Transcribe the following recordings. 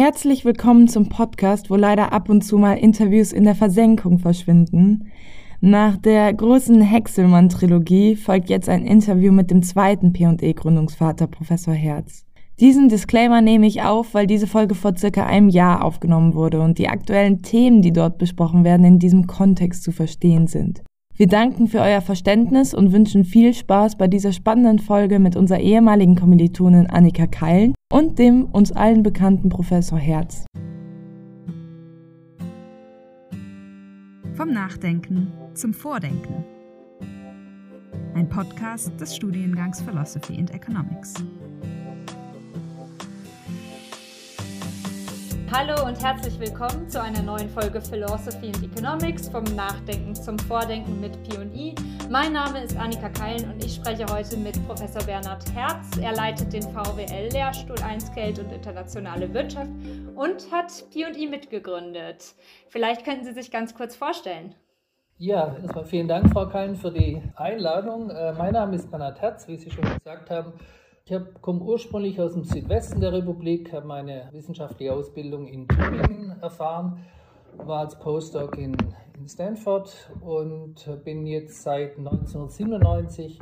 Herzlich willkommen zum Podcast, wo leider ab und zu mal Interviews in der Versenkung verschwinden. Nach der großen Hexelmann-Trilogie folgt jetzt ein Interview mit dem zweiten P&E-Gründungsvater Professor Herz. Diesen Disclaimer nehme ich auf, weil diese Folge vor circa einem Jahr aufgenommen wurde und die aktuellen Themen, die dort besprochen werden, in diesem Kontext zu verstehen sind. Wir danken für euer Verständnis und wünschen viel Spaß bei dieser spannenden Folge mit unserer ehemaligen Kommilitonin Annika Keilen und dem uns allen bekannten Professor Herz. Vom Nachdenken zum Vordenken. Ein Podcast des Studiengangs Philosophy and Economics. Hallo und herzlich willkommen zu einer neuen Folge Philosophy and Economics vom Nachdenken zum Vordenken mit P&I. Mein Name ist Annika Keilen und ich spreche heute mit Professor Bernhard Herz. Er leitet den VWL-Lehrstuhl 1 Geld und internationale Wirtschaft und hat P&I mitgegründet. Vielleicht könnten Sie sich ganz kurz vorstellen. Ja, erstmal vielen Dank, Frau Keilen, für die Einladung. Äh, mein Name ist Bernhard Herz, wie Sie schon gesagt haben. Ich komme ursprünglich aus dem Südwesten der Republik, habe meine wissenschaftliche Ausbildung in Tübingen erfahren, war als Postdoc in, in Stanford und bin jetzt seit 1997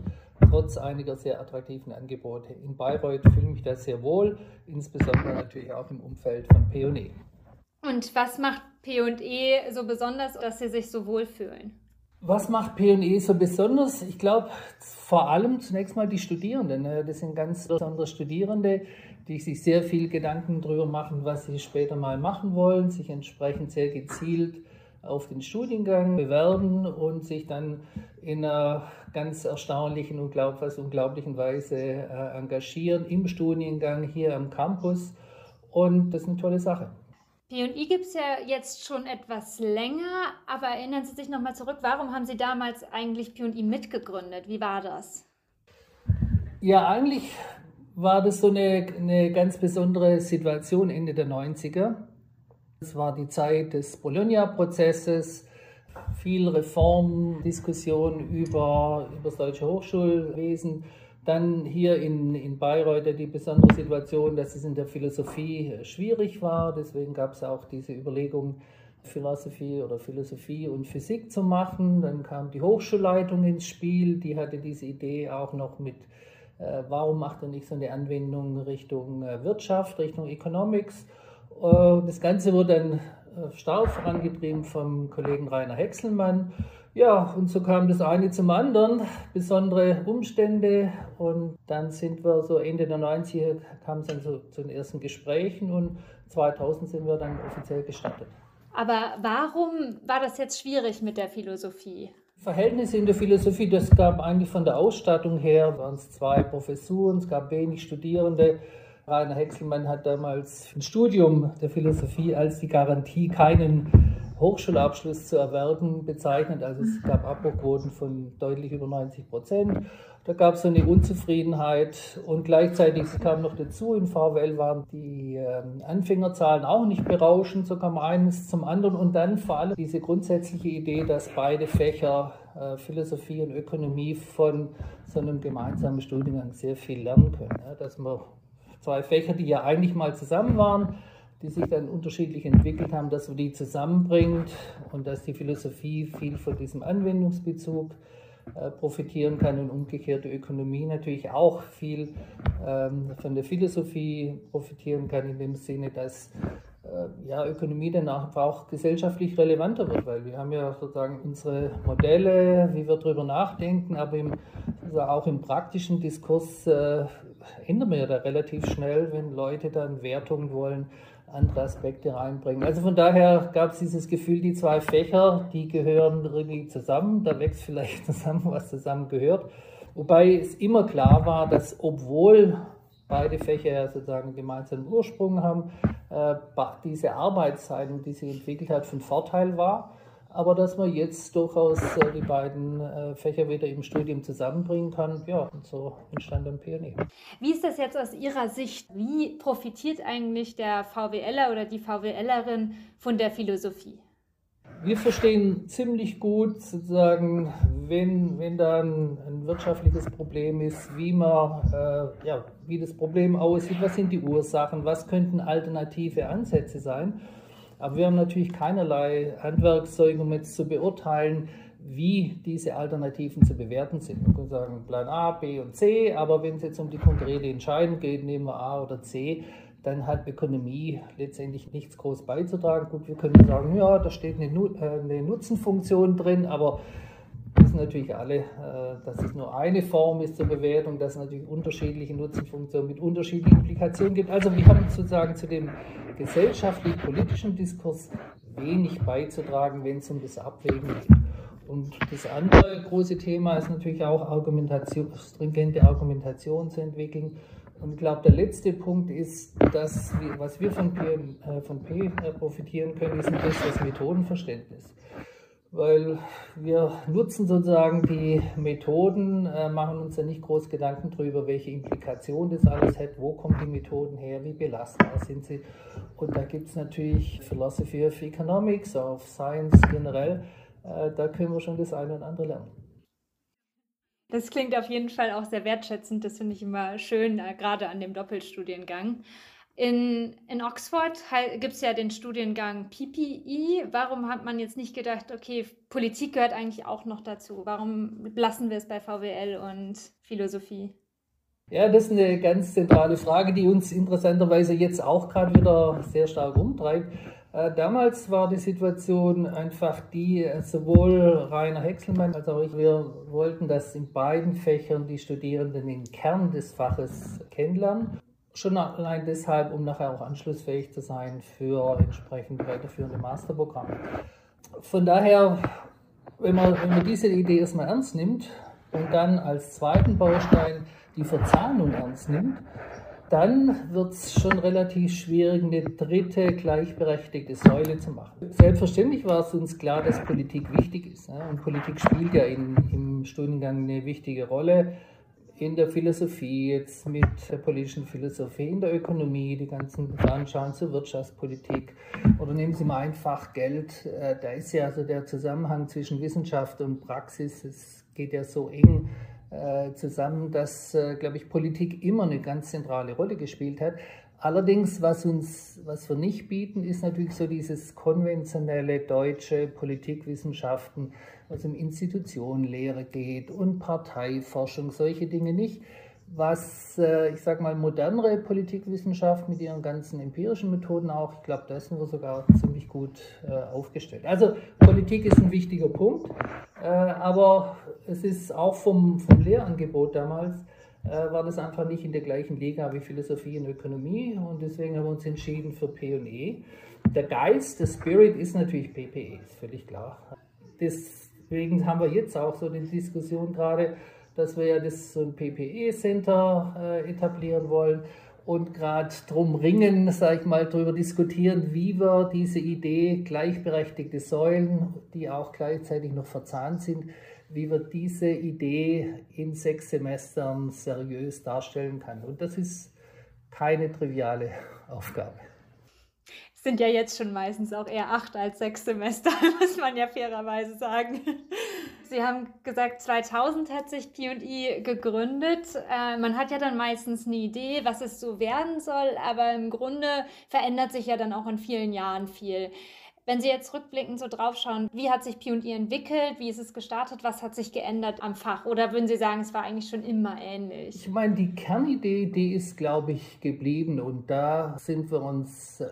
trotz einiger sehr attraktiven Angebote in Bayreuth fühle mich da sehr wohl, insbesondere natürlich auch im Umfeld von P&E. Und was macht P&E so besonders, dass Sie sich so wohlfühlen? Was macht P&E so besonders? Ich glaube, vor allem zunächst mal die Studierenden. Das sind ganz besondere Studierende, die sich sehr viel Gedanken darüber machen, was sie später mal machen wollen, sich entsprechend sehr gezielt auf den Studiengang bewerben und sich dann in einer ganz erstaunlichen und unglaublichen Weise äh, engagieren im Studiengang hier am Campus. Und das ist eine tolle Sache. P&I gibt es ja jetzt schon etwas länger, aber erinnern Sie sich nochmal zurück, warum haben Sie damals eigentlich P&I mitgegründet? Wie war das? Ja, eigentlich war das so eine, eine ganz besondere Situation Ende der 90er. Es war die Zeit des Bologna-Prozesses, viel Reformdiskussion über, über das deutsche Hochschulwesen dann hier in, in Bayreuth die besondere Situation, dass es in der Philosophie schwierig war. Deswegen gab es auch diese Überlegung, Philosophie oder Philosophie und Physik zu machen. Dann kam die Hochschulleitung ins Spiel, die hatte diese Idee auch noch mit, äh, warum macht er nicht so eine Anwendung Richtung äh, Wirtschaft, Richtung Economics. Äh, das Ganze wurde dann äh, stark vorangetrieben vom Kollegen Rainer Hexelmann. Ja, und so kam das eine zum anderen, besondere Umstände und dann sind wir so Ende der 90er, kam es dann so zu den ersten Gesprächen und 2000 sind wir dann offiziell gestartet. Aber warum war das jetzt schwierig mit der Philosophie? Verhältnisse in der Philosophie, das gab eigentlich von der Ausstattung her, waren es zwei Professuren, es gab wenig Studierende. Rainer Hexelmann hat damals ein Studium der Philosophie als die Garantie, keinen Hochschulabschluss zu erwerben bezeichnet. Also es gab Abbruchquoten von deutlich über 90 Prozent. Da gab es so eine Unzufriedenheit und gleichzeitig kam noch dazu, in VWL waren die ähm, Anfängerzahlen auch nicht berauschend, so kam eines zum anderen und dann vor allem diese grundsätzliche Idee, dass beide Fächer äh, Philosophie und Ökonomie von so einem gemeinsamen Studiengang sehr viel lernen können. Dass man zwei Fächer, die ja eigentlich mal zusammen waren, die sich dann unterschiedlich entwickelt haben, dass man die zusammenbringt und dass die Philosophie viel von diesem Anwendungsbezug äh, profitieren kann und umgekehrt die Ökonomie natürlich auch viel ähm, von der Philosophie profitieren kann, in dem Sinne, dass äh, ja, Ökonomie danach auch gesellschaftlich relevanter wird, weil wir haben ja sozusagen unsere Modelle, wie wir darüber nachdenken, aber im, also auch im praktischen Diskurs äh, ändern wir da relativ schnell, wenn Leute dann Wertungen wollen, andere Aspekte reinbringen. Also von daher gab es dieses Gefühl, die zwei Fächer, die gehören irgendwie zusammen. Da wächst vielleicht zusammen, was zusammen gehört. Wobei es immer klar war, dass obwohl beide Fächer ja sozusagen gemeinsamen Ursprung haben, äh, diese Arbeitsteilung, die sich entwickelt hat, von Vorteil war aber dass man jetzt durchaus äh, die beiden äh, Fächer wieder im Studium zusammenbringen kann. Ja, und so entstand dann PNE. Wie ist das jetzt aus Ihrer Sicht? Wie profitiert eigentlich der VWLer oder die VWLerin von der Philosophie? wir verstehen ziemlich gut sozusagen, wenn, wenn da ein, ein wirtschaftliches Problem ist, wie man, äh, ja, wie das Problem aussieht, was sind die Ursachen, was könnten alternative Ansätze sein. Aber wir haben natürlich keinerlei Handwerkszeug, um jetzt zu beurteilen, wie diese Alternativen zu bewerten sind. Man kann sagen Plan A, B und C, aber wenn es jetzt um die konkrete Entscheidung geht, nehmen wir A oder C, dann hat Ökonomie letztendlich nichts groß beizutragen. Gut, wir können sagen, ja, da steht eine, äh, eine Nutzenfunktion drin, aber wissen natürlich alle, äh, dass es nur eine Form ist zur Bewertung, dass es natürlich unterschiedliche Nutzenfunktionen mit unterschiedlichen Implikationen gibt. Also wir haben sozusagen zu dem gesellschaftlich-politischen Diskurs wenig beizutragen, wenn es um das Abwägen geht. Und das andere große Thema ist natürlich auch Argumentation, stringente Argumentation zu entwickeln. Und ich glaube, der letzte Punkt ist, dass was wir von P, äh, von P profitieren können, ist ein besseres Methodenverständnis. Weil wir nutzen sozusagen die Methoden, äh, machen uns ja nicht groß Gedanken darüber, welche Implikationen das alles hat, wo kommen die Methoden her, wie belastbar sind sie. Und da gibt es natürlich Philosophy of Economics, of Science generell, äh, da können wir schon das eine und andere lernen. Das klingt auf jeden Fall auch sehr wertschätzend. Das finde ich immer schön, äh, gerade an dem Doppelstudiengang. In, in Oxford gibt es ja den Studiengang PPE. Warum hat man jetzt nicht gedacht, okay, Politik gehört eigentlich auch noch dazu? Warum lassen wir es bei VWL und Philosophie? Ja, das ist eine ganz zentrale Frage, die uns interessanterweise jetzt auch gerade wieder sehr stark umtreibt. Äh, damals war die Situation einfach die, äh, sowohl Rainer Hexelmann als auch ich, wir wollten, dass in beiden Fächern die Studierenden den Kern des Faches kennenlernen. Schon allein deshalb, um nachher auch anschlussfähig zu sein für entsprechend weiterführende Masterprogramme. Von daher, wenn man, wenn man diese Idee erstmal ernst nimmt und dann als zweiten Baustein die Verzahnung ernst nimmt, dann wird es schon relativ schwierig, eine dritte gleichberechtigte Säule zu machen. Selbstverständlich war es uns klar, dass Politik wichtig ist. Ne? Und Politik spielt ja in, im Studiengang eine wichtige Rolle. In der Philosophie, jetzt mit der politischen Philosophie, in der Ökonomie, die ganzen Anschauen zur Wirtschaftspolitik. Oder nehmen Sie mal einfach Geld. Äh, da ist ja also der Zusammenhang zwischen Wissenschaft und Praxis, es geht ja so eng äh, zusammen, dass, äh, glaube ich, Politik immer eine ganz zentrale Rolle gespielt hat. Allerdings, was, uns, was wir nicht bieten, ist natürlich so dieses konventionelle deutsche Politikwissenschaften, was um Institutionenlehre geht und Parteiforschung, solche Dinge nicht was, äh, ich sage mal, modernere Politikwissenschaft mit ihren ganzen empirischen Methoden auch, ich glaube, da sind wir sogar ziemlich gut äh, aufgestellt. Also Politik ist ein wichtiger Punkt, äh, aber es ist auch vom, vom Lehrangebot damals, war das einfach nicht in der gleichen Liga wie Philosophie und Ökonomie und deswegen haben wir uns entschieden für P und E. Der Geist, der Spirit ist natürlich PPE, ist völlig klar. Deswegen haben wir jetzt auch so die Diskussion gerade, dass wir ja das so ein PPE-Center äh, etablieren wollen und gerade drum ringen, sage ich mal, darüber diskutieren, wie wir diese Idee gleichberechtigte Säulen, die auch gleichzeitig noch verzahnt sind, wie wir diese Idee in sechs Semestern seriös darstellen kann. Und das ist keine triviale Aufgabe. Sind ja jetzt schon meistens auch eher acht als sechs Semester, muss man ja fairerweise sagen. Sie haben gesagt, 2000 hat sich P&E gegründet. Äh, man hat ja dann meistens eine Idee, was es so werden soll, aber im Grunde verändert sich ja dann auch in vielen Jahren viel. Wenn Sie jetzt rückblickend so draufschauen, wie hat sich P&E entwickelt, wie ist es gestartet, was hat sich geändert am Fach? Oder würden Sie sagen, es war eigentlich schon immer ähnlich? Ich meine, die Kernidee, die ist, glaube ich, geblieben und da sind wir uns, äh,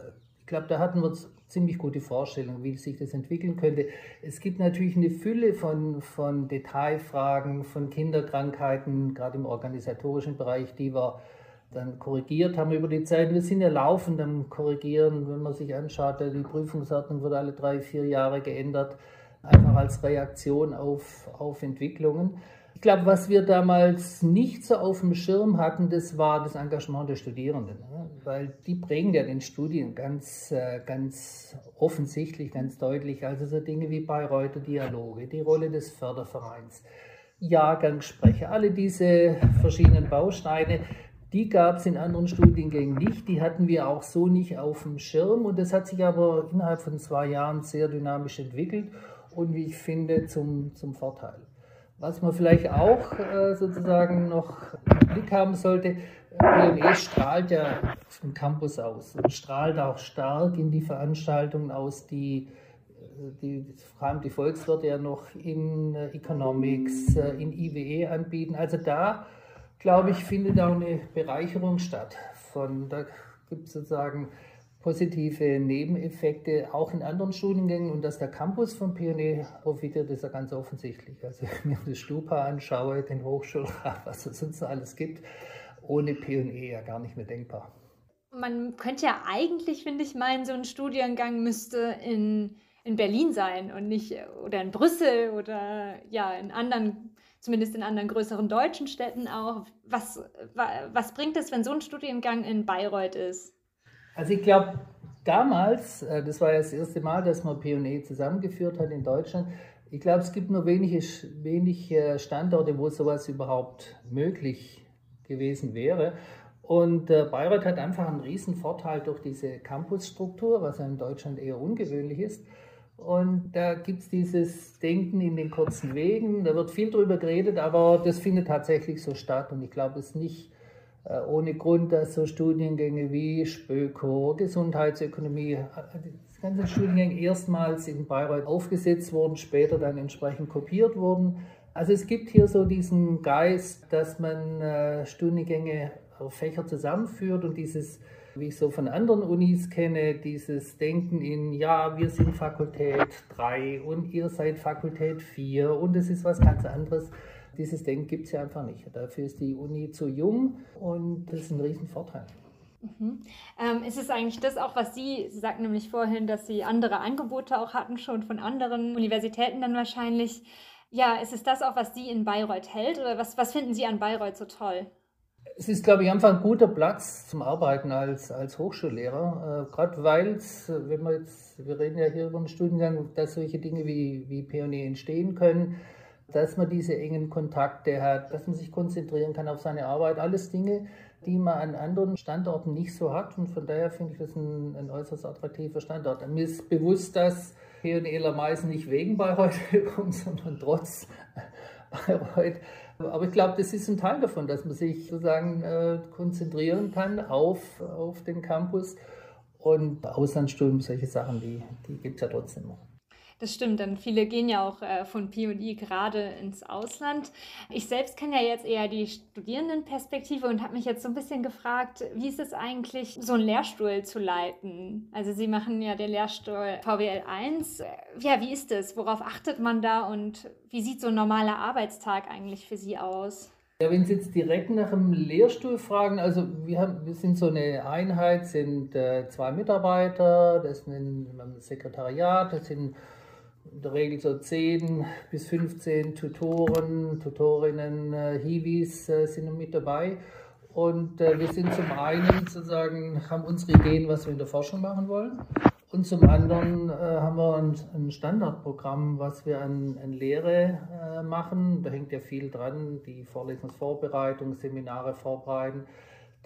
ich glaube, da hatten wir ziemlich gute Vorstellung, wie sich das entwickeln könnte. Es gibt natürlich eine Fülle von, von Detailfragen, von Kinderkrankheiten, gerade im organisatorischen Bereich, die wir dann korrigiert haben über die Zeit. Wir sind ja laufend am Korrigieren, wenn man sich anschaut, die Prüfungsordnung wird alle drei, vier Jahre geändert, einfach als Reaktion auf, auf Entwicklungen. Ich glaube, was wir damals nicht so auf dem Schirm hatten, das war das Engagement der Studierenden, ne? weil die prägen ja den Studien ganz, äh, ganz offensichtlich, ganz deutlich. Also so Dinge wie Bayreuther Dialoge, die Rolle des Fördervereins, Jahrgangssprecher, alle diese verschiedenen Bausteine, Die gab es in anderen Studiengängen nicht, die hatten wir auch so nicht auf dem Schirm und das hat sich aber innerhalb von zwei Jahren sehr dynamisch entwickelt und wie ich finde zum, zum Vorteil. Was man vielleicht auch äh, sozusagen noch im Blick haben sollte, PME strahlt ja vom Campus aus und strahlt auch stark in die Veranstaltungen aus, die, äh, die vor allem die Volkswirte ja noch in äh, Economics, in IWE anbieten. Also da, glaube ich, findet auch eine Bereicherung statt. Von, da gibt es sozusagen positive Nebeneffekte auch in anderen Studiengängen und dass der Campus von PNE profitiert, ist ja ganz offensichtlich. Also wenn ich mir das Stupa anschaue, den Hochschulrat, was es sonst alles gibt, ohne PNE ja gar nicht mehr denkbar. Man könnte ja eigentlich, finde ich, meinen, so ein Studiengang müsste in, in Berlin sein und nicht oder in Brüssel oder ja in anderen, zumindest in anderen größeren deutschen Städten auch. Was, was bringt es, wenn so ein Studiengang in Bayreuth ist? Also ich glaube, damals, äh, das war ja das erste Mal, dass man P&E zusammengeführt hat in Deutschland, ich glaube, es gibt nur wenige, wenige Standorte, wo sowas überhaupt möglich gewesen wäre. Und äh, Bayreuth hat einfach einen riesen Vorteil durch diese Campusstruktur, was ja in Deutschland eher ungewöhnlich ist. Und da gibt es dieses Denken in den kurzen Wegen, da wird viel drüber geredet, aber das findet tatsächlich so statt. Und ich glaube, es ist nicht äh, ohne Grund, dass so Studiengänge wie Spöko, Gesundheitsökonomie, äh, die ganzen Studiengänge erstmals in Bayreuth aufgesetzt wurden, später dann entsprechend kopiert wurden. Also es gibt hier so diesen Geist, dass man äh, Studiengänge Fächer zusammenführt und dieses, wie ich so von anderen Unis kenne, dieses Denken in, ja, wir sind Fakultät 3 und ihr seid Fakultät 4 und es ist was ganz anderes. Dieses Denken gibt es ja einfach nicht. Dafür ist die Uni zu jung und das ist ein Riesenvorteil. Mhm. Ähm, ist es eigentlich das auch, was Sie, Sie sagten nämlich vorhin, dass Sie andere Angebote auch hatten, schon von anderen Universitäten dann wahrscheinlich. Ja, ist es das auch, was Sie in Bayreuth hält oder was, was finden Sie an Bayreuth so toll? Es ist, glaube ich, einfach ein guter Platz zum Arbeiten als, als Hochschullehrer. Äh, Gerade weil es, wenn wir jetzt, wir reden ja hier über einen Studiengang, dass solche Dinge wie, wie Pionier entstehen können dass man diese engen Kontakte hat, dass man sich konzentrieren kann auf seine Arbeit. Alles Dinge, die man an anderen Standorten nicht so hat. Und von daher finde ich das ein, ein äußerst attraktiver Standort. Mir ist bewusst, dass P&Eler meisten nicht wegen Bayreuth kommen, sondern trotz Bayreuth. Aber ich glaube, das ist ein Teil davon, dass man sich sozusagen äh, konzentrieren kann auf, auf den Campus. Und Auslandsstudium, solche Sachen, die, die gibt es ja trotzdem noch. Das stimmt, denn viele gehen ja auch äh, von PI gerade ins Ausland. Ich selbst kenne ja jetzt eher die Studierendenperspektive und habe mich jetzt so ein bisschen gefragt, wie ist es eigentlich, so einen Lehrstuhl zu leiten? Also Sie machen ja den Lehrstuhl VWL 1. Ja, wie ist es? Worauf achtet man da und wie sieht so ein normaler Arbeitstag eigentlich für Sie aus? Ja, wenn Sie jetzt direkt nach dem Lehrstuhl fragen, also wir, haben, wir sind so eine Einheit, sind äh, zwei Mitarbeiter, das ist ein Sekretariat, das sind in der Regel so 10 bis 15 Tutoren, Tutorinnen, äh, Hiwis äh, sind mit dabei. Und äh, wir sind zum einen sozusagen, haben unsere Ideen, was wir in der Forschung machen wollen. Und zum anderen äh, haben wir ein, ein, Standardprogramm, was wir an, an Lehre äh, machen. Da hängt ja viel dran, die Vorlesungsvorbereitung, Seminare vorbereiten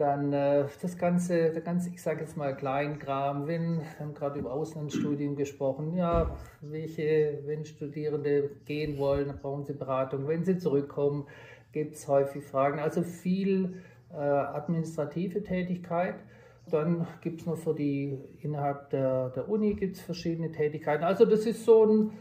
dann äh, das ganze, der ganze, ich sage jetzt mal Kleinkram, wenn, wir haben gerade über Auslandsstudien gesprochen, ja, welche, wenn Studierende gehen wollen, brauchen sie Beratung. Wenn sie zurückkommen, gibt es häufig Fragen. Also viel äh, administrative Tätigkeit. Dann gibt es noch für die, innerhalb der, der Uni gibt es verschiedene Tätigkeiten. Also das ist so ein,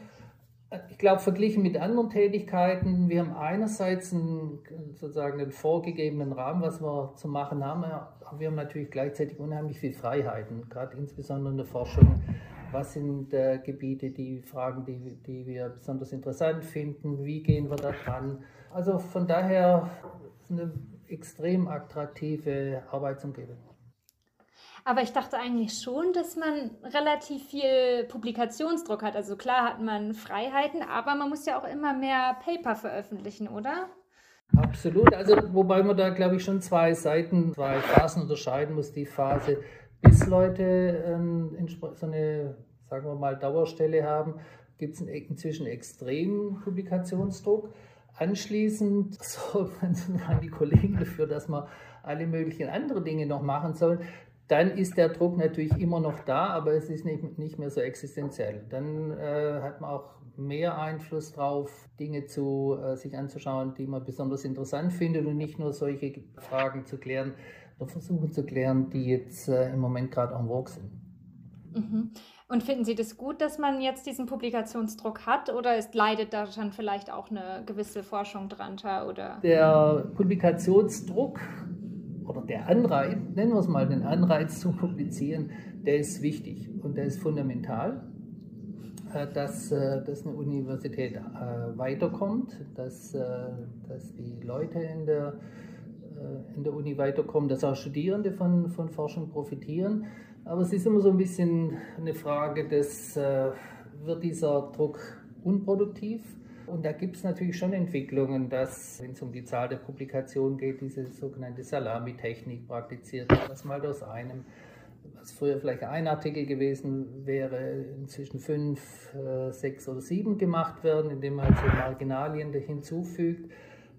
ich glaube, verglichen mit anderen Tätigkeiten, wir haben einerseits einen, sozusagen einen vorgegebenen Rahmen, was wir zu machen haben, aber wir haben natürlich gleichzeitig unheimlich viel Freiheiten, gerade insbesondere in der Forschung. Was sind äh, Gebiete, die Fragen, die, die wir besonders interessant finden? Wie gehen wir da dran? Also von daher eine extrem attraktive Arbeitsumgebung. Aber ich dachte eigentlich schon, dass man relativ viel Publikationsdruck hat. Also klar hat man Freiheiten, aber man muss ja auch immer mehr Paper veröffentlichen, oder? Absolut. Also wobei man da, glaube ich, schon zwei Seiten, zwei Phasen unterscheiden muss. Die Phase, bis Leute ähm, so eine, sagen wir mal, Dauerstelle haben, gibt es inzwischen extremen Publikationsdruck. Anschließend sorgt man die Kollegen dafür, dass man alle möglichen anderen Dinge noch machen sollen, dann ist der Druck natürlich immer noch da, aber es ist nicht, nicht mehr so existenziell. Dann äh, hat man auch mehr Einfluss darauf, Dinge zu, äh, sich anzuschauen, die man besonders interessant findet und nicht nur solche Fragen zu klären oder versuchen zu klären, die jetzt äh, im Moment gerade en vogue sind. Mhm. Und finden Sie das gut, dass man jetzt diesen Publikationsdruck hat oder ist, leidet da schon vielleicht auch eine gewisse Forschung drunter? Oder? Der Publikationsdruck oder der Anreiz, nennen wir es mal den Anreiz zu publizieren, der ist wichtig und der ist fundamental, äh, dass, äh, dass eine Universität äh, weiterkommt, dass, dass die Leute in der, in der Uni weiterkommen, dass auch Studierende von, von Forschung profitieren. Aber es ist immer so ein bisschen eine Frage des, wird dieser Druck unproduktiv? Und da gibt es natürlich schon Entwicklungen, dass, wenn es um die Zahl der Publikationen geht, diese sogenannte Salami-Technik praktiziert wird, dass mal aus einem, was früher vielleicht ein Artikel gewesen wäre, inzwischen fünf, äh, sechs oder sieben gemacht werden, indem man so Marginalien hinzufügt.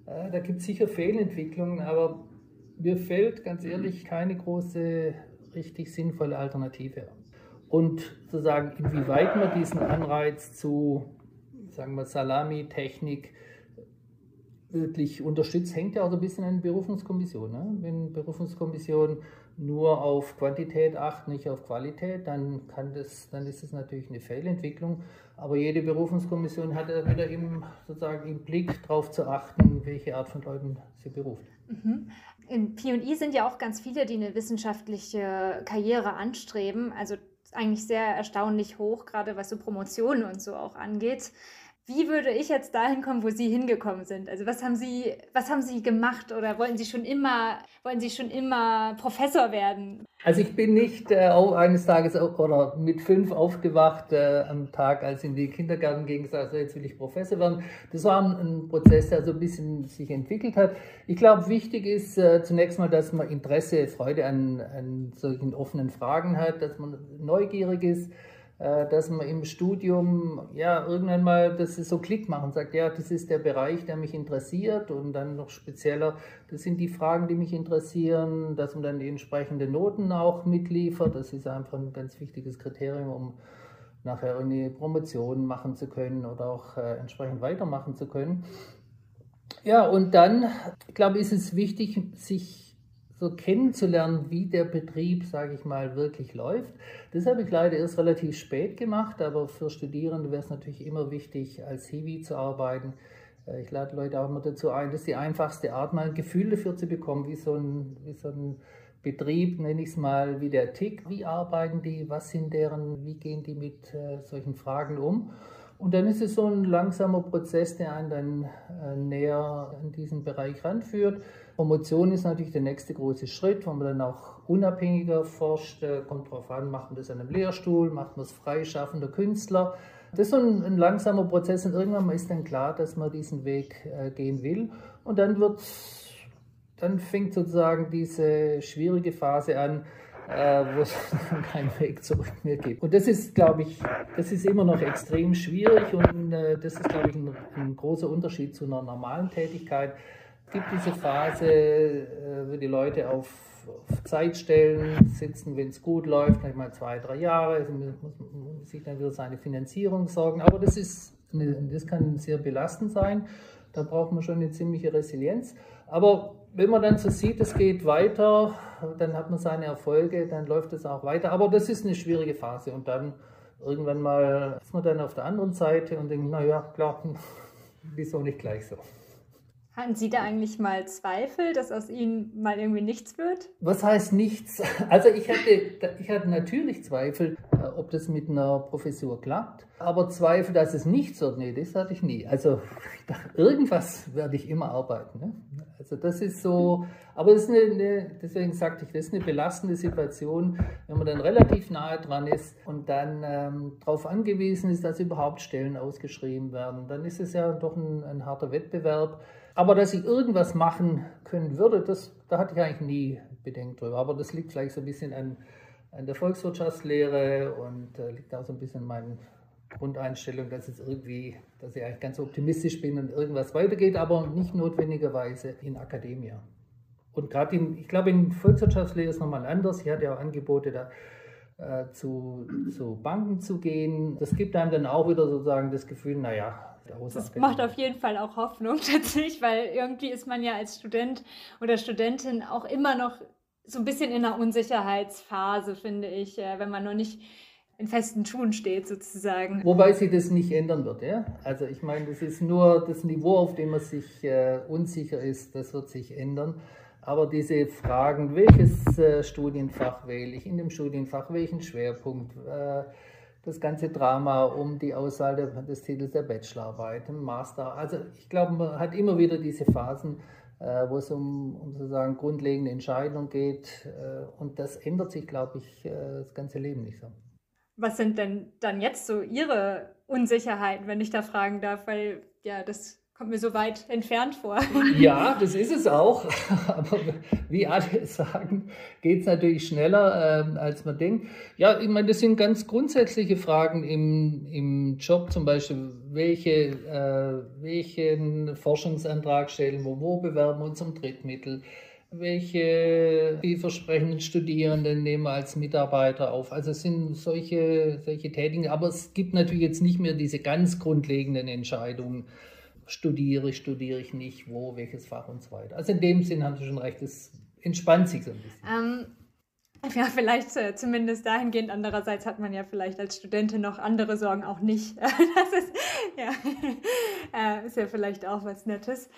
Äh, da gibt es sicher Fehlentwicklungen, aber mir fällt ganz ehrlich keine große, richtig sinnvolle Alternative an. Und zu sagen, inwieweit man diesen Anreiz zu sagen wir, Salami-Technik wirklich unterstützt, hängt ja auch ein bisschen an der Berufungskommission. Ne? Wenn Berufungskommission nur auf Quantität acht, nicht auf Qualität, dann, kann das, dann ist das natürlich eine Fehlentwicklung. Aber jede Berufungskommission hat ja wieder im, sozusagen im Blick darauf zu achten, welche Art von Leuten sie beruft. Mhm. Im PI sind ja auch ganz viele, die eine wissenschaftliche Karriere anstreben. Also eigentlich sehr erstaunlich hoch, gerade was so Promotionen und so auch angeht. Wie würde ich jetzt dahin kommen, wo Sie hingekommen sind? Also was haben Sie, was haben Sie gemacht oder wollen Sie schon immer, wollen Sie schon immer Professor werden? Also ich bin nicht äh, eines Tages oder mit fünf aufgewacht äh, am Tag, als in die Kindergarten ging, also jetzt will ich Professor werden. Das war ein, ein Prozess, der so ein bisschen sich entwickelt hat. Ich glaube, wichtig ist äh, zunächst mal, dass man Interesse, Freude an, an solchen offenen Fragen hat, dass man neugierig ist dass man im Studium ja irgendwann mal, dass so Klick machen, sagt, ja, das ist der Bereich, der mich interessiert und dann noch spezieller, das sind die Fragen, die mich interessieren, dass man dann die entsprechenden Noten auch mitliefert, das ist einfach ein ganz wichtiges Kriterium, um nachher eine Promotion machen zu können oder auch äh, entsprechend weitermachen zu können. Ja, und dann, ich glaube, ist es wichtig, sich so kennenzulernen, wie der Betrieb, sage ich mal, wirklich läuft. Das habe ich leider erst relativ spät gemacht, aber für Studierende wäre es natürlich immer wichtig, als Hiwi zu arbeiten. Äh, ich lade Leute auch immer dazu ein, das ist die einfachste Art, mal ein Gefühl dafür zu bekommen, wie so ein, wie so ein Betrieb, nenne ich es mal, wie der Tick, wie arbeiten die, was sind deren, wie gehen die mit äh, solchen Fragen um. Und dann ist es so ein langsamer Prozess, der einen dann äh, näher an diesen Bereich ranführt. Promotion ist natürlich der nächste große Schritt, wo man dann auch unabhängiger forscht. Äh, kommt darauf an, macht man das an einem Lehrstuhl, macht man es freischaffender Künstler. Das ist so ein, ein, langsamer Prozess und irgendwann ist dann klar, dass man diesen Weg äh, gehen will. Und dann wird, dann fängt sozusagen diese schwierige Phase an, äh, wo es keinen Weg zurück mehr gibt. Und das ist, glaube ich, das ist immer noch extrem schwierig und äh, das ist, glaube ich, ein, ein, großer Unterschied zu einer normalen Tätigkeit. Gibt diese Phase, äh, wo die Leute auf, auf Zeit sitzen, wenn es gut läuft, vielleicht mal zwei, drei Jahre, also muss man sich dann wieder seine Finanzierung sorgen. Aber das, ist das kann sehr belastend sein. Da braucht man schon eine ziemliche Resilienz. Aber wenn man dann so sieht, es geht weiter, dann hat man seine Erfolge, dann läuft es auch weiter. Aber das ist eine schwierige Phase und dann irgendwann mal ist man dann auf der anderen Seite und denkt, naja, klar, wieso nicht gleich so. Hatten Sie da eigentlich mal Zweifel, dass aus Ihnen mal irgendwie nichts wird? Was heißt nichts? Also ich hatte, ich hatte natürlich Zweifel, äh, ob das mit einer Professur klappt. Aber Zweifel, dass es nichts wird, nee, das hatte ich nie. Also ich dachte, irgendwas werde ich immer arbeiten. Ne? Also das ist so, aber das ist eine, eine, deswegen sagte ich, das ist eine belastende Situation, wenn man dann relativ nahe dran ist und dann ähm, darauf angewiesen ist, dass überhaupt Stellen ausgeschrieben werden. Dann ist es ja doch ein, ein harter Wettbewerb. Aber dass ich irgendwas machen können würde, das, da hatte ich eigentlich nie Bedenken drüber. Aber das liegt vielleicht so ein bisschen an, an der Volkswirtschaftslehre und äh, liegt auch so ein bisschen an meinen Grundeinstellung, dass es irgendwie, dass ich eigentlich ganz optimistisch bin und irgendwas weitergeht, aber nicht notwendigerweise in Akademia. Und gerade in, ich glaube, in Volkswirtschaftslehre ist es nochmal anders. Sie hat ja auch Angebote da äh, zu, zu Banken zu gehen. Das gibt einem dann auch wieder sozusagen das Gefühl, naja, das macht auf jeden Fall auch Hoffnung tatsächlich, weil irgendwie ist man ja als Student oder Studentin auch immer noch so ein bisschen in einer Unsicherheitsphase, finde ich, äh, wenn man noch nicht in festen Schuhen steht sozusagen. Wobei sich das nicht ändern wird, ja. Also ich meine, das ist nur das Niveau, auf dem man sich äh, unsicher ist, das wird sich ändern. Aber diese Fragen, welches äh, Studienfach wähle ich, in dem Studienfach welchen Schwerpunkt, äh, das ganze Drama um die Auswahl des Titels der Bachelorarbeit, im Master. Also ich glaube, man hat immer wieder diese Phasen, äh, wo es um, um sozusagen grundlegende Entscheidungen geht. Äh, und das ändert sich, glaube ich, äh, das ganze Leben nicht so. Was sind denn dann jetzt so Ihre Unsicherheiten, wenn ich da fragen darf? Weil ja, das kommt mir so weit entfernt vor. Ja, das ist es auch. Aber wie alle sagen, geht es natürlich schneller, äh, als man denkt. Ja, ich meine, das sind ganz grundsätzliche Fragen im, im Job, zum Beispiel, welche, äh, welchen Forschungsantrag stellen wir, wo bewerben wir uns um Drittmittel, welche vielversprechenden Studierenden nehmen wir als Mitarbeiter auf. Also es sind solche, solche Tätigen, aber es gibt natürlich jetzt nicht mehr diese ganz grundlegenden Entscheidungen studiere ich, studiere ich nicht, wo, welches Fach und so weiter. Also in dem Sinn haben Sie schon recht, es entspannt sich so ein bisschen. Ähm, ja, vielleicht äh, zumindest dahingehend. Andererseits hat man ja vielleicht als Studentin noch andere Sorgen auch nicht. das ist ja, äh, ist ja vielleicht auch was Nettes.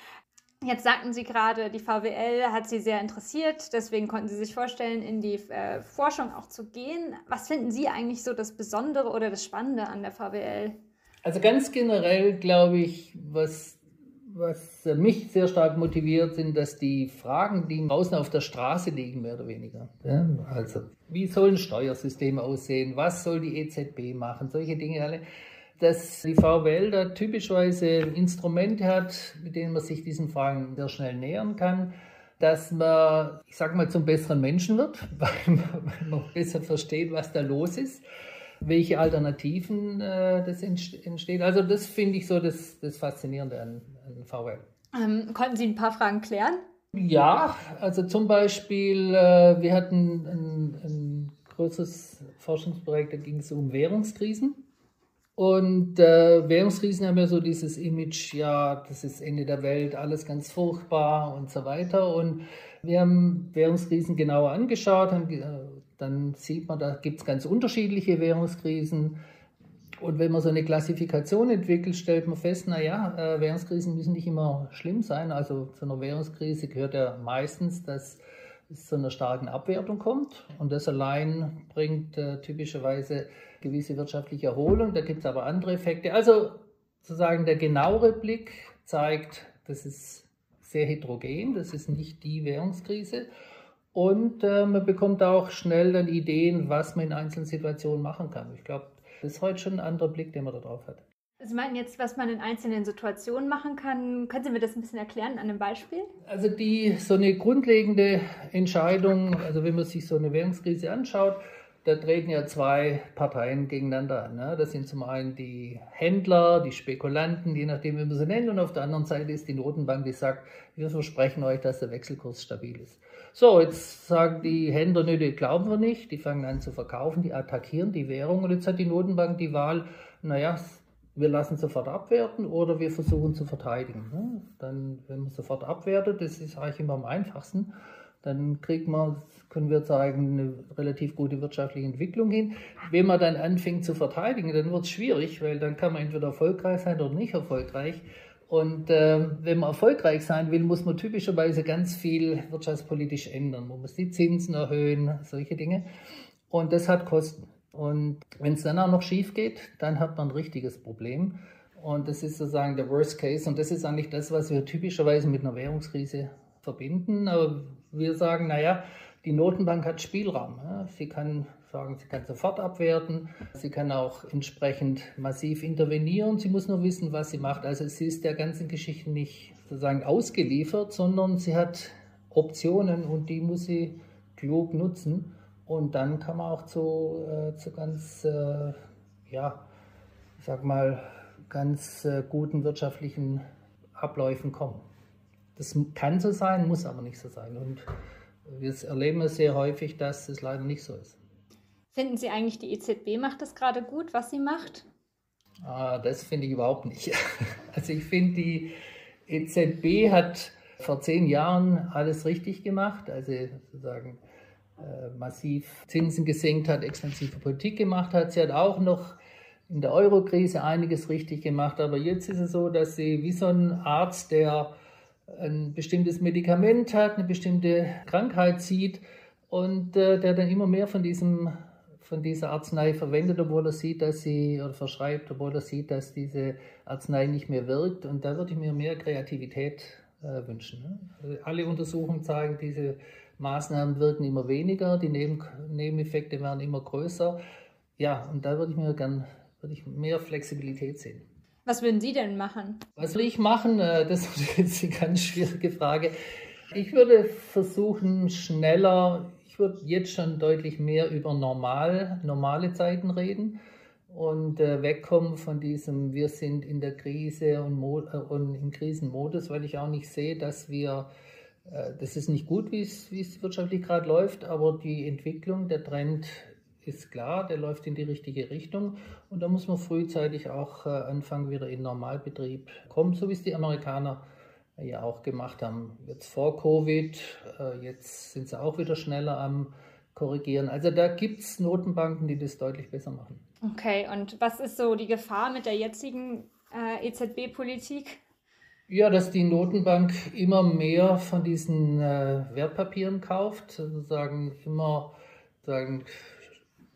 Jetzt sagten Sie gerade, die VWL hat Sie sehr interessiert, deswegen konnten Sie sich vorstellen, in die äh, Forschung auch zu gehen. Was finden Sie eigentlich so das Besondere oder das Spannende an der VWL? Also ganz generell glaube ich, was, was mich sehr stark motiviert, sind, dass die Fragen, die draußen auf der Straße liegen, mehr oder weniger. Ja, also wie sollen Steuersysteme aussehen? Was soll die EZB machen? Solche Dinge alle. Dass die VWL da typischerweise Instrumente hat, mit denen man sich diesen Fragen sehr schnell nähern kann dass man, ich sage mal, zum besseren Menschen wird, weil man besser versteht, was da los ist welche Alternativen äh, das entsteht. Also das finde ich so das, das Faszinierende an, an VWL. Ähm, konnten Sie ein paar Fragen klären? Ja, also zum Beispiel, äh, wir hatten ein, ein größeres Forschungsprojekt, da ging es um Währungskrisen. Und äh, Währungskrisen haben ja so dieses Image, ja, das ist Ende der Welt, alles ganz furchtbar und so weiter. Und wir haben Währungskrisen genauer angeschaut, haben dann sieht man, da gibt es ganz unterschiedliche Währungskrisen. Und wenn man so eine Klassifikation entwickelt, stellt man fest, naja, äh, Währungskrisen müssen nicht immer schlimm sein. Also zu einer Währungskrise gehört ja meistens, dass es zu einer starken Abwertung kommt. Und das allein bringt äh, typischerweise gewisse wirtschaftliche Erholung. Da gibt es aber andere Effekte. Also sozusagen der genauere Blick zeigt, das ist sehr heterogen, das ist nicht die Währungskrise. Und äh, man bekommt auch schnell dann Ideen, was man in einzelnen Situationen machen kann. Ich glaube, das ist heute schon ein anderer Blick, den man da drauf hat. Sie meinen jetzt, was man in einzelnen Situationen machen kann. Können Sie mir das ein bisschen erklären an einem Beispiel? Also die so eine grundlegende Entscheidung, also wenn man sich so eine Währungskrise anschaut, da treten ja zwei Parteien gegeneinander an. Ne? Das sind zum einen die Händler, die Spekulanten, je nachdem, wie man sie nennt, und auf der anderen Seite ist die Notenbank, die sagt, wir versprechen euch, dass der Wechselkurs stabil ist. So, jetzt sagen die Händler, nö, die glauben wir nicht, die fangen an zu verkaufen, die attackieren die Währung und jetzt hat die Notenbank die Wahl, naja, wir lassen sofort abwerten oder wir versuchen zu verteidigen. Ne? Dann, wenn man sofort abwertet, das ist eigentlich immer am einfachsten, dann kriegt man, können wir sagen, eine relativ gute wirtschaftliche Entwicklung hin. Wenn man dann anfängt zu verteidigen, dann wird es schwierig, weil dann kann man entweder erfolgreich sein oder nicht erfolgreich. Und äh, wenn man erfolgreich sein will, muss man typischerweise ganz viel wirtschaftspolitisch ändern. Man muss die Zinsen erhöhen, solche Dinge. Und das hat Kosten. Und wenn es dann auch noch schief geht, dann hat man ein richtiges Problem. Und das ist sozusagen der Worst Case. Und das ist eigentlich das, was wir typischerweise mit einer Währungskrise verbinden. Aber wir sagen, naja, die Notenbank hat Spielraum. Sie kann sagen, sie kann sofort abwerten, sie kann auch entsprechend massiv intervenieren, sie muss nur wissen, was sie macht. Also sie ist der ganzen Geschichte nicht sozusagen ausgeliefert, sondern sie hat Optionen und die muss sie klug nutzen. Und dann kann man auch zu, äh, zu ganz, äh, ja, ich sag mal, ganz äh, guten wirtschaftlichen Abläufen kommen. Das kann so sein, muss aber nicht so sein. Und wir erleben es sehr häufig, dass es leider nicht so ist. Finden Sie eigentlich, die EZB macht das gerade gut, was sie macht? Ah, das finde ich überhaupt nicht. Also ich finde, die EZB hat vor zehn Jahren alles richtig gemacht, also sozusagen äh, massiv Zinsen gesenkt hat, expansive Politik gemacht hat. Sie hat auch noch in der Eurokrise einiges richtig gemacht, aber jetzt ist es so, dass sie wie so ein Arzt, der ein bestimmtes Medikament hat, eine bestimmte Krankheit sieht und äh, der dann immer mehr von diesem von dieser Arznei verwendet, obwohl er sieht, dass sie oder verschreibt, obwohl er sieht, dass diese Arznei nicht mehr wirkt. Und da würde ich mir mehr Kreativität äh, wünschen. Ne? Also alle Untersuchungen zeigen, diese Maßnahmen wirken immer weniger, die Neben Nebeneffekte werden immer größer. Ja, und da würde ich mir gern würde ich mehr Flexibilität sehen. Was würden Sie denn machen? Was würde ich machen? Äh, das ist jetzt eine ganz schwierige Frage. Ich würde versuchen, schneller ich würde jetzt schon deutlich mehr über normal, normale Zeiten reden und äh, wegkommen von diesem, wir sind in der Krise und, äh, und im Krisenmodus, weil ich auch nicht sehe, dass wir, das ist nicht gut, wie es wirtschaftlich gerade läuft, aber die Entwicklung, der Trend ist klar, der läuft in die richtige Richtung und da muss man frühzeitig auch äh, anfangen, wieder in Normalbetrieb kommen, so wie es die Amerikaner ja auch gemacht haben. Jetzt vor Covid, äh, jetzt sind sie auch wieder schneller am Korrigieren. Also da gibt es Notenbanken, die das deutlich besser machen. Okay, und was ist so die Gefahr mit der jetzigen äh, EZB-Politik? Ja, dass die Notenbank immer mehr von diesen äh, Wertpapieren kauft, sozusagen immer sagen,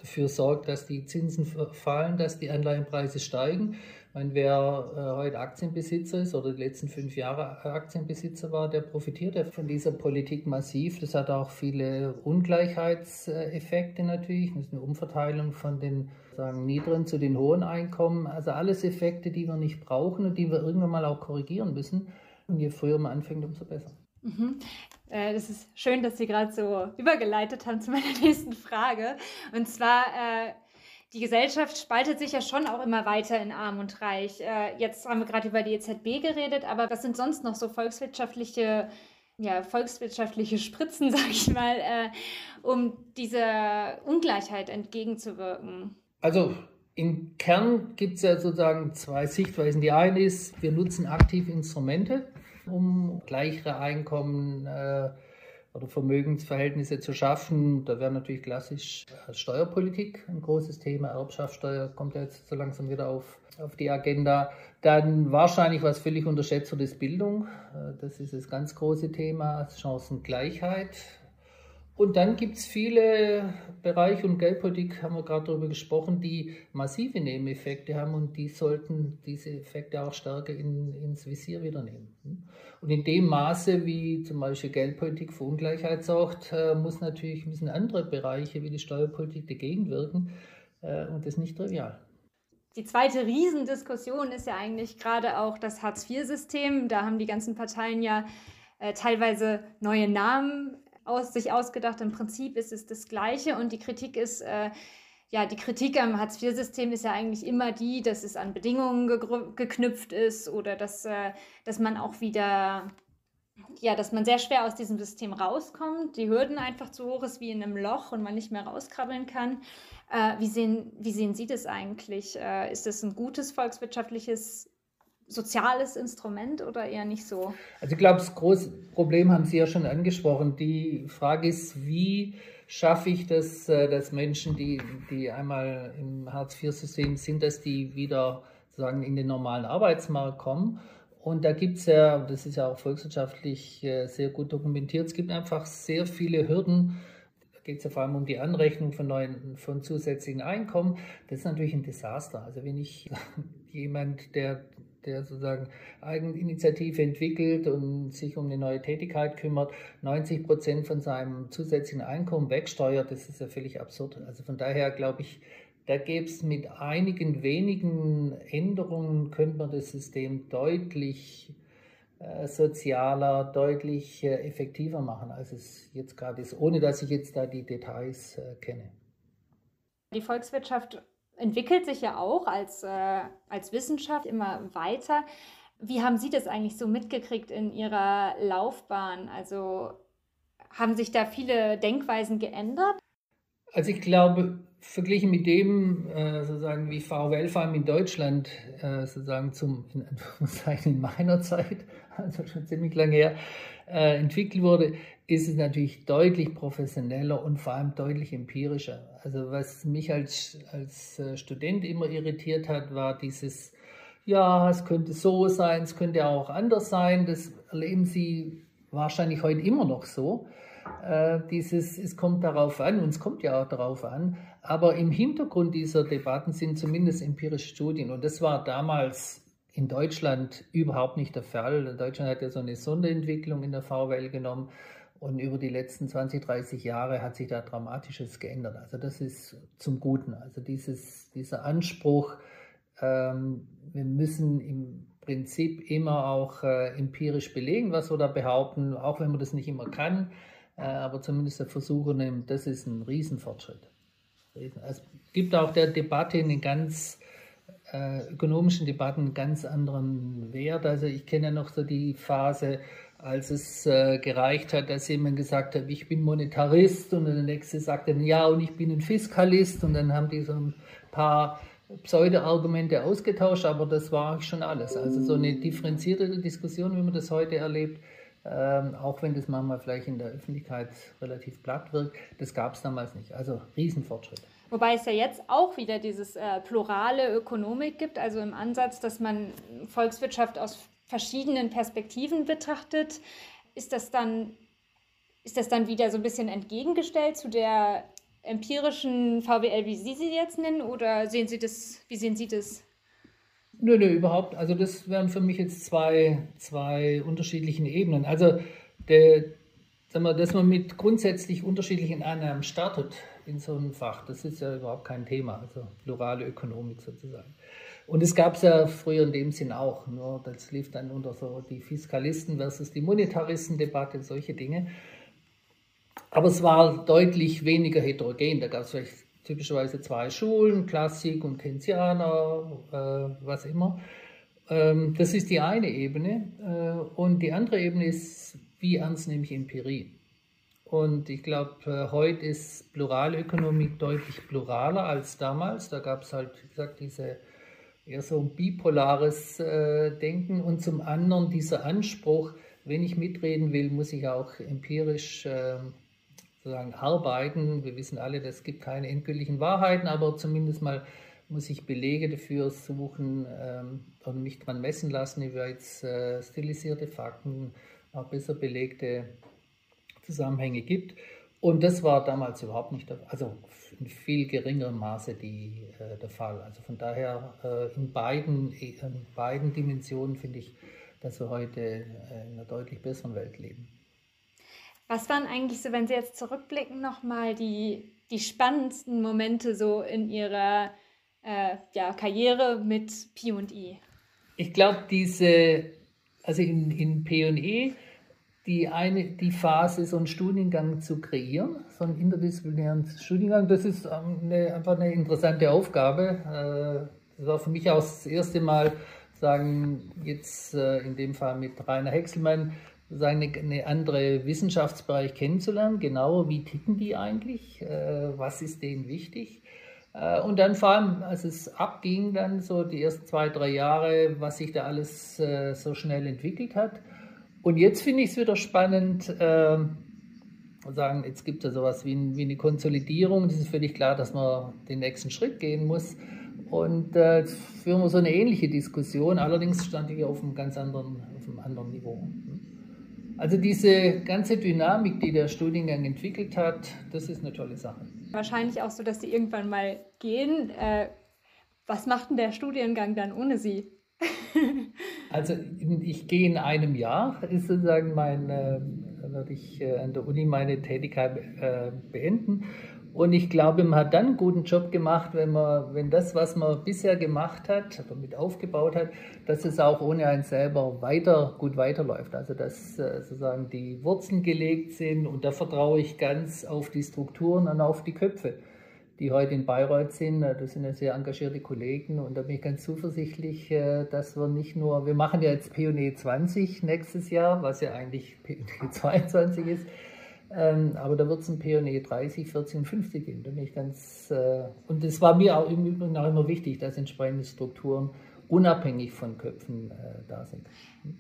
dafür sorgt, dass die Zinsen fallen, dass die Anleihenpreise steigen meine, wer äh, heute Aktienbesitzer ist oder die letzten fünf Jahre Aktienbesitzer war, der profitiert ja von dieser Politik massiv. Das hat auch viele Ungleichheitseffekte natürlich. Das ist eine Umverteilung von den sagen, niedrigen zu den hohen Einkommen. Also alles Effekte, die wir nicht brauchen und die wir irgendwann mal auch korrigieren müssen. Und je früher man anfängt, umso besser. Mhm. Äh, das ist schön, dass Sie gerade so übergeleitet haben zu meiner nächsten Frage. Und zwar äh, die Gesellschaft spaltet sich ja schon auch immer weiter in Arm und Reich. Äh, jetzt haben wir gerade über die EZB geredet, aber was sind sonst noch so volkswirtschaftliche, ja, volkswirtschaftliche Spritzen, sag ich mal, um dieser Ungleichheit entgegenzuwirken? Also im Kern gibt es ja sozusagen zwei Sichtweisen. Die eine ist, wir nutzen aktiv Instrumente, um gleichere Einkommen äh, oder Vermögensverhältnisse zu schaffen. Da wäre natürlich klassisch äh, Steuerpolitik ein großes Thema. Erbschaftssteuer kommt ja jetzt so langsam wieder auf, auf die Agenda. Dann wahrscheinlich, was völlig unterschätzt wird, ist Bildung. Äh, das ist das ganz große Thema. Chancengleichheit und dann gibt es viele Bereiche und Geldpolitik, haben wir gerade darüber gesprochen, die massive Nebeneffekte haben und die sollten diese Effekte auch stärker in, ins Visier wieder nehmen. Und in dem Maße, wie zum Beispiel Geldpolitik für Ungleichheit sorgt, äh, muss natürlich, müssen andere Bereiche wie die Steuerpolitik dagegen wirken äh, und das ist nicht trivial. Die zweite Riesendiskussion ist ja eigentlich gerade auch das Hartz-IV-System. Da haben die ganzen Parteien ja äh, teilweise neue Namen aus, sich ausgedacht. Im Prinzip ist es das Gleiche und die Kritik ist, äh, ja, die Kritik am Hartz-IV-System ist ja eigentlich immer die, dass es an Bedingungen geknüpft ist oder dass, äh, dass man auch wieder, ja, dass man sehr schwer aus diesem System rauskommt, die Hürden einfach zu hoch ist wie in einem Loch und man nicht mehr rauskrabbeln kann. Äh, wie, sehen, wie sehen Sie das eigentlich? Äh, ist das ein gutes volkswirtschaftliches soziales Instrument oder eher nicht so? Also ich glaube, das große Problem haben Sie ja schon angesprochen. Die Frage ist, wie schaffe ich das, äh, dass Menschen, die, die einmal im Hartz-IV-System sind, dass die wieder sozusagen in den normalen Arbeitsmarkt kommen. Und da gibt es ja, das ist ja auch volkswirtschaftlich äh, sehr gut dokumentiert, es gibt einfach sehr viele Hürden. Da geht es ja vor allem um die Anrechnung von neuen, von zusätzlichen Einkommen. Das ist natürlich ein Desaster. Also wenn ich jemand, der der sozusagen Eigeninitiative entwickelt und sich um eine neue Tätigkeit kümmert, 90 Prozent von seinem zusätzlichen Einkommen wegsteuert, das ist ja völlig absurd. Also von daher glaube ich, da gäbe es mit einigen wenigen Änderungen, könnte man das System deutlich äh, sozialer, deutlich äh, effektiver machen, als es jetzt gerade ist, ohne dass ich jetzt da die Details äh, kenne. Die Volkswirtschaft entwickelt sich ja auch als, äh, als Wissenschaft immer weiter. Wie haben Sie das eigentlich so mitgekriegt in Ihrer Laufbahn? Also haben sich da viele Denkweisen geändert? Also ich glaube, verglichen mit dem, äh, sozusagen wie VWL vor allem in Deutschland, äh, sozusagen zum, in in meiner Zeit, also schon ziemlich lange her, äh, entwickelt wurde, ist es natürlich deutlich professioneller und vor allem deutlich empirischer. Also was mich als, als äh, Student immer irritiert hat, war dieses, ja, es könnte so sein, es könnte auch anders sein. Das erleben Sie wahrscheinlich heute immer noch so. Äh, dieses, es kommt darauf an, und es kommt ja auch darauf an, aber im Hintergrund dieser Debatten sind zumindest empirische Studien. Und das war damals in Deutschland überhaupt nicht der Fall. Deutschland hat ja so eine Sonderentwicklung in der VWL genommen. Und über die letzten 20, 30 Jahre hat sich da Dramatisches geändert. Also das ist zum Guten. Also dieses, dieser Anspruch, ähm, wir müssen im Prinzip immer auch äh, empirisch belegen, was wir da behaupten, auch wenn man das nicht immer kann, äh, aber zumindest der Versuch nimmt, das ist ein Riesenfortschritt. Es gibt auch der Debatte einen ganz äh, ökonomischen Debatten einen ganz anderen Wert. Also ich kenne ja noch so die Phase, als es äh, gereicht hat, dass jemand gesagt hat, ich bin Monetarist und der nächste sagte, ja, und ich bin ein Fiskalist und dann haben die so ein paar Pseudo-Argumente ausgetauscht, aber das war schon alles. Also so eine differenzierte Diskussion, wie man das heute erlebt, ähm, auch wenn das manchmal vielleicht in der Öffentlichkeit relativ platt wirkt, das gab es damals nicht. Also Riesenfortschritt. Wobei es ja jetzt auch wieder dieses äh, plurale Ökonomik gibt, also im Ansatz, dass man Volkswirtschaft aus verschiedenen Perspektiven betrachtet. Ist das dann, ist das dann wieder so ein bisschen entgegengestellt zu der empirischen VWL, wie Sie sie jetzt nennen, oder sehen Sie das, wie sehen Sie das? Nö, nö, überhaupt. Also das wären für mich jetzt zwei, zwei unterschiedlichen Ebenen. Also der, sagen wir, dass man mit grundsätzlich unterschiedlichen Annahmen startet in so einem Fach, das ist ja überhaupt kein Thema. Also plurale Ökonomik sozusagen. Und es gab es ja früher in dem Sinn auch, nur das lief dann unter so die Fiskalisten versus die Monetaristen-Debatte, solche Dinge. Aber es war deutlich weniger heterogen. Da gab es vielleicht typischerweise zwei Schulen, Klassik und Keynesianer, äh, was immer. Ähm, das ist die eine Ebene. Äh, und die andere Ebene ist, wie ernst nehme ich Empirie? Und ich glaube, äh, heute ist Pluralökonomik deutlich pluraler als damals. Da gab es halt, wie gesagt, diese eher so ein bipolares äh, Denken und zum anderen dieser Anspruch, wenn ich mitreden will, muss ich auch empirisch äh, sozusagen arbeiten. Wir wissen alle, es gibt keine endgültigen Wahrheiten, aber zumindest mal muss ich Belege dafür suchen ähm, und mich dran messen lassen über jetzt äh, stilisierte Fakten, auch besser belegte Zusammenhänge gibt. Und das war damals überhaupt nicht, der, also in viel geringerem Maße die, äh, der Fall. Also von daher äh, in, beiden, in beiden Dimensionen finde ich, dass wir heute äh, in einer deutlich besseren Welt leben. Was waren eigentlich so, wenn Sie jetzt zurückblicken, nochmal die, die spannendsten Momente so in Ihrer äh, ja, Karriere mit P&E? Ich glaube, diese, also in, in P&E, die eine, die Phase, so einen Studiengang zu kreieren, so einen interdisziplinären Studiengang, das ist eine, einfach eine interessante Aufgabe. Äh, das war für mich auch das erste Mal, sagen, jetzt äh, in dem Fall mit Rainer Hexelmann, sagen, eine, eine andere Wissenschaftsbereich kennenzulernen, genauer, wie ticken die eigentlich, äh, was ist denen wichtig. Und dann vor allem, als es abging, dann so die ersten zwei, drei Jahre, was sich da alles so schnell entwickelt hat und jetzt finde ich es wieder spannend, äh, sagen, jetzt gibt es sowas wie, wie, eine Konsolidierung. Es ist völlig klar, dass man den nächsten Schritt gehen muss. Und äh, jetzt führen wir so eine ähnliche Diskussion. Allerdings stand ich auf einem ganz anderen, auf einem anderen Niveau. Also diese ganze Dynamik, die der Studiengang entwickelt hat, das ist eine tolle Sache. Wahrscheinlich auch so, dass Sie irgendwann mal gehen. Äh, was macht denn der Studiengang dann ohne Sie? Also ich gehe in einem Jahr, ist sozusagen mein, äh, werde ich äh, an der Uni meine Tätigkeit äh, beenden. Und ich glaube, man hat dann einen guten Job gemacht, wenn man, wenn das, was man bisher gemacht hat oder mit aufgebaut hat, dass es auch ohne einen selber weiter gut weiterläuft. Also dass äh, sozusagen die Wurzeln gelegt sind und da vertraue ich ganz auf die Strukturen und auf die Köpfe die heute in Bayreuth sind. Das sind ja sehr engagierte Kollegen und da bin ich ganz zuversichtlich, dass wir nicht nur, wir machen ja jetzt Pionier 20 nächstes Jahr, was ja eigentlich Pionier 22 ist, ähm, aber da wird es ein Pionier 30, 40 und 50 geben. Da bin ich ganz, äh, und es war mir auch im Übrigen auch immer wichtig, dass entsprechende Strukturen unabhängig von Köpfen äh, da sind.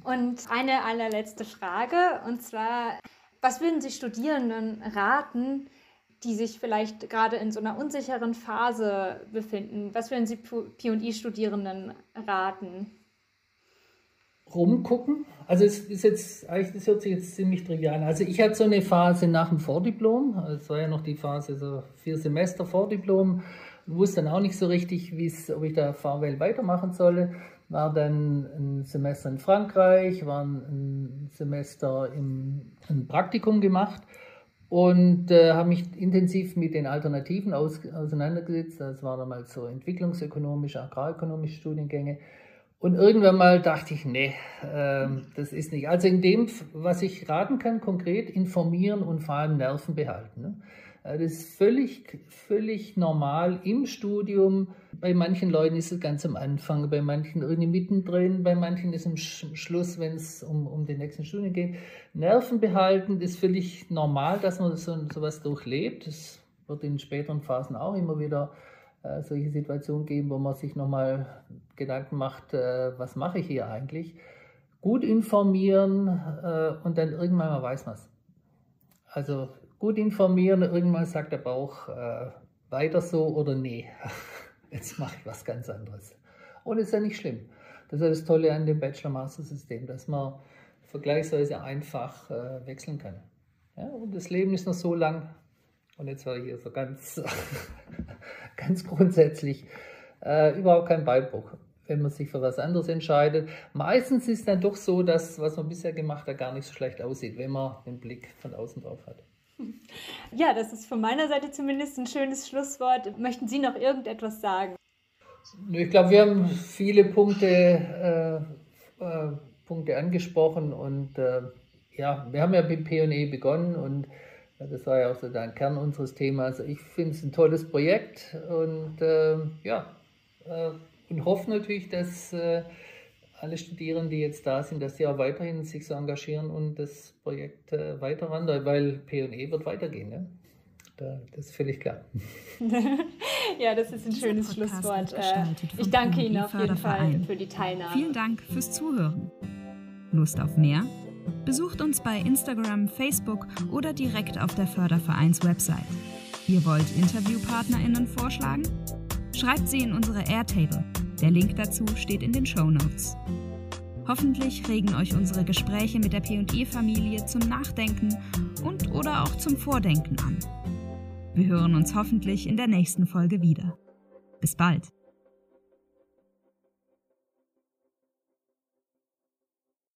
Und eine allerletzte Frage, und zwar, was würden Sie Studierenden raten, die sich vielleicht gerade in so einer unsicheren Phase befinden? Was würden Sie P&I-Studierenden raten? Rumgucken. Also es ist jetzt, eigentlich, das hört sich jetzt ziemlich trivial an. Also ich hatte so eine Phase nach dem Vordiplom, es war ja noch die Phase so vier Semester Vordiplom, wusste dann auch nicht so richtig, ob ich da Fahrwelt weitermachen solle. War dann ein Semester in Frankreich, war ein Semester im Praktikum gemacht und äh, habe mich intensiv mit den Alternativen aus, auseinandergesetzt. Das waren damals so entwicklungsökonomische, agrarökonomische Studiengänge. Und irgendwann mal dachte ich, nee, äh, das ist nicht. Also in dem, was ich raten kann, konkret informieren und vor allem Nerven behalten. Ne? Das ist völlig, völlig normal im Studium. Bei manchen Leuten ist es ganz am Anfang, bei manchen irgendwie mittendrin, bei manchen ist es am Schluss, wenn es um, um den nächsten Studium geht. Nerven behalten ist völlig normal, dass man so, sowas durchlebt. Das wird in späteren Phasen auch immer wieder äh, solche Situationen geben, wo man sich nochmal Gedanken macht, äh, was mache ich hier eigentlich. Gut informieren äh, und dann irgendwann mal weiß man es. Also gut informieren, irgendwann sagt der Bauch äh, weiter so oder nee, jetzt mache ich was ganz anderes. Und ist ja nicht schlimm. Das ist das Tolle an dem Bachelor-Master-System, dass man vergleichsweise einfach äh, wechseln kann. Ja, und das Leben ist noch so lang. Und jetzt war hier so ganz, ganz grundsätzlich äh, überhaupt kein Beibruch, wenn man sich für was anderes entscheidet. Meistens ist dann doch so, dass was man bisher gemacht hat, gar nicht so schlecht aussieht, wenn man den Blick von außen drauf hat. Ja, das ist von meiner Seite zumindest ein schönes Schlusswort. Möchten Sie noch irgendetwas sagen? Ich glaube, wir haben viele Punkte, äh, äh, Punkte angesprochen und äh, ja, wir haben ja mit P&E begonnen und das war ja auch so der Kern unseres Themas. Ich finde es ein tolles Projekt und äh, ja, äh, und hoffe natürlich, dass äh, alle Studierenden, die jetzt da sind, dass sie auch weiterhin sich so engagieren und das Projekt äh, weiter wandern, weil P&E wird weitergehen. Ne? Da, das ist völlig klar. ja, das ist ein Dieser schönes Schlusswort. Äh, ich danke Ihnen auf jeden Fall für die Teilnahme. Vielen Dank fürs Zuhören. Lust auf mehr? Besucht uns bei Instagram, Facebook oder direkt auf der Fördervereins-Website. Ihr wollt InterviewpartnerInnen vorschlagen? Schreibt sie in unsere Airtable der Link dazu steht in den Show Notes. Hoffentlich regen euch unsere Gespräche mit der P&E-Familie zum Nachdenken und oder auch zum Vordenken an. Wir hören uns hoffentlich in der nächsten Folge wieder. Bis bald!